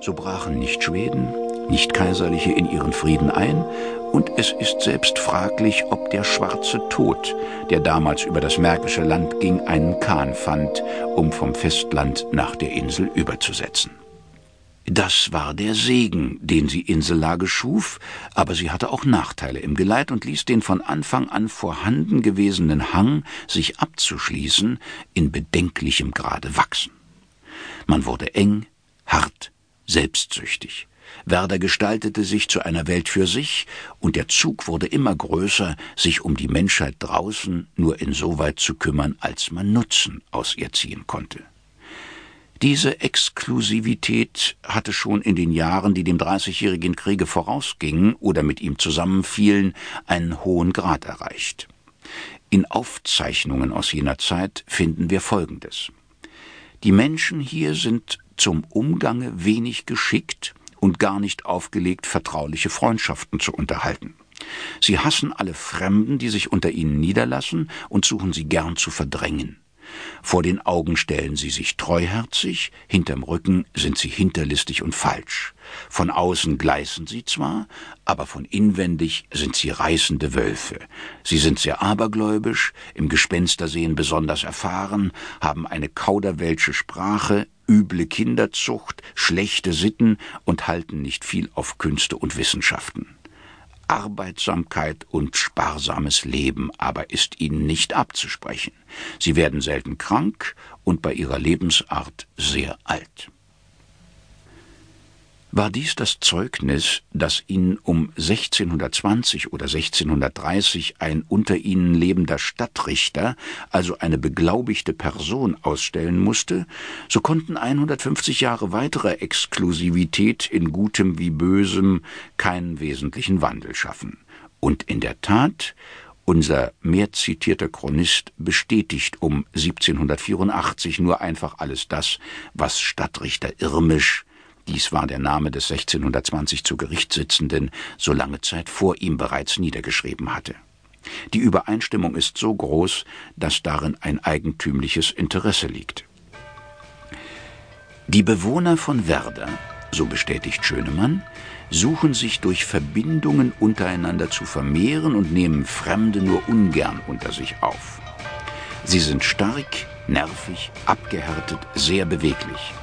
So brachen nicht Schweden, nicht Kaiserliche in ihren Frieden ein, und es ist selbst fraglich, ob der schwarze Tod, der damals über das Märkische Land ging, einen Kahn fand, um vom Festland nach der Insel überzusetzen. Das war der Segen, den sie Insellage schuf, aber sie hatte auch Nachteile im Geleit und ließ den von Anfang an vorhanden gewesenen Hang, sich abzuschließen, in bedenklichem Grade wachsen. Man wurde eng, hart, selbstsüchtig. Werder gestaltete sich zu einer Welt für sich, und der Zug wurde immer größer, sich um die Menschheit draußen nur insoweit zu kümmern, als man Nutzen aus ihr ziehen konnte. Diese Exklusivität hatte schon in den Jahren, die dem Dreißigjährigen Kriege vorausgingen oder mit ihm zusammenfielen, einen hohen Grad erreicht. In Aufzeichnungen aus jener Zeit finden wir Folgendes. Die Menschen hier sind zum Umgange wenig geschickt und gar nicht aufgelegt, vertrauliche Freundschaften zu unterhalten. Sie hassen alle Fremden, die sich unter ihnen niederlassen, und suchen sie gern zu verdrängen. Vor den Augen stellen sie sich treuherzig, hinterm Rücken sind sie hinterlistig und falsch. Von außen gleißen sie zwar, aber von inwendig sind sie reißende Wölfe. Sie sind sehr abergläubisch, im Gespenstersehen besonders erfahren, haben eine kauderwelsche Sprache, üble Kinderzucht, schlechte Sitten und halten nicht viel auf Künste und Wissenschaften. Arbeitsamkeit und sparsames Leben aber ist ihnen nicht abzusprechen. Sie werden selten krank und bei ihrer Lebensart sehr alt. War dies das Zeugnis, das ihn um 1620 oder 1630 ein unter ihnen lebender Stadtrichter, also eine beglaubigte Person, ausstellen musste, so konnten 150 Jahre weiterer Exklusivität in Gutem wie Bösem keinen wesentlichen Wandel schaffen. Und in der Tat, unser mehr zitierter Chronist bestätigt um 1784 nur einfach alles das, was Stadtrichter Irmisch dies war der Name des 1620 zu Gericht sitzenden, so lange Zeit vor ihm bereits niedergeschrieben hatte. Die Übereinstimmung ist so groß, dass darin ein eigentümliches Interesse liegt. Die Bewohner von Werder, so bestätigt Schönemann, suchen sich durch Verbindungen untereinander zu vermehren und nehmen Fremde nur ungern unter sich auf. Sie sind stark, nervig, abgehärtet, sehr beweglich.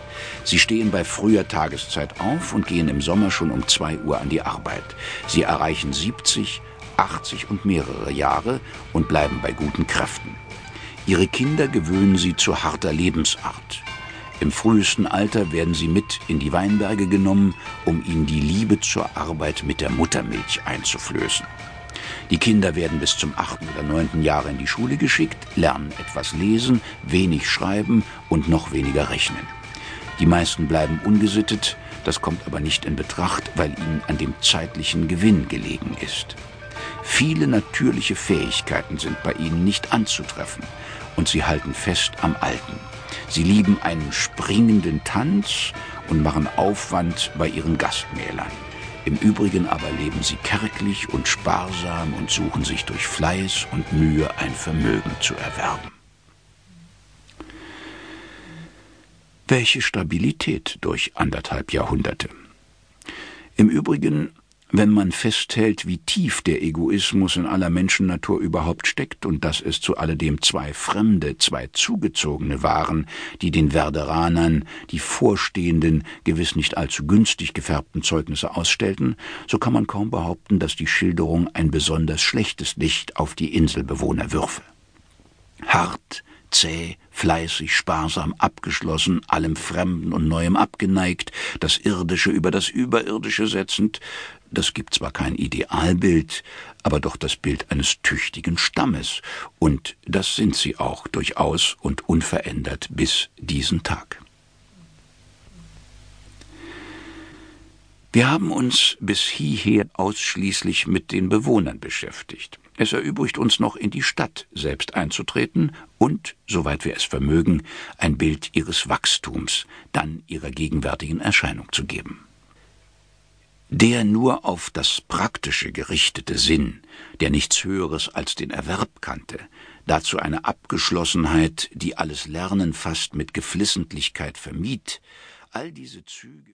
Sie stehen bei früher Tageszeit auf und gehen im Sommer schon um zwei Uhr an die Arbeit. Sie erreichen 70, 80 und mehrere Jahre und bleiben bei guten Kräften. Ihre Kinder gewöhnen sie zu harter Lebensart. Im frühesten Alter werden sie mit in die Weinberge genommen, um ihnen die Liebe zur Arbeit mit der Muttermilch einzuflößen. Die Kinder werden bis zum achten oder neunten Jahre in die Schule geschickt, lernen etwas lesen, wenig schreiben und noch weniger rechnen. Die meisten bleiben ungesittet, das kommt aber nicht in Betracht, weil ihnen an dem zeitlichen Gewinn gelegen ist. Viele natürliche Fähigkeiten sind bei ihnen nicht anzutreffen, und sie halten fest am Alten. Sie lieben einen springenden Tanz und machen Aufwand bei ihren Gastmählern. Im Übrigen aber leben sie kärglich und sparsam und suchen sich durch Fleiß und Mühe ein Vermögen zu erwerben. Welche Stabilität durch anderthalb Jahrhunderte. Im Übrigen, wenn man festhält, wie tief der Egoismus in aller Menschennatur überhaupt steckt und dass es zu alledem zwei Fremde, zwei Zugezogene waren, die den Werderanern die vorstehenden, gewiss nicht allzu günstig gefärbten Zeugnisse ausstellten, so kann man kaum behaupten, dass die Schilderung ein besonders schlechtes Licht auf die Inselbewohner würfe. Hart, zäh, fleißig, sparsam, abgeschlossen, allem Fremden und Neuem abgeneigt, das Irdische über das Überirdische setzend, das gibt zwar kein Idealbild, aber doch das Bild eines tüchtigen Stammes, und das sind sie auch durchaus und unverändert bis diesen Tag. Wir haben uns bis hierher ausschließlich mit den Bewohnern beschäftigt. Es erübrigt uns noch in die Stadt selbst einzutreten und, soweit wir es vermögen, ein Bild ihres Wachstums, dann ihrer gegenwärtigen Erscheinung zu geben. Der nur auf das Praktische gerichtete Sinn, der nichts Höheres als den Erwerb kannte, dazu eine Abgeschlossenheit, die alles Lernen fast mit Geflissentlichkeit vermied, all diese Züge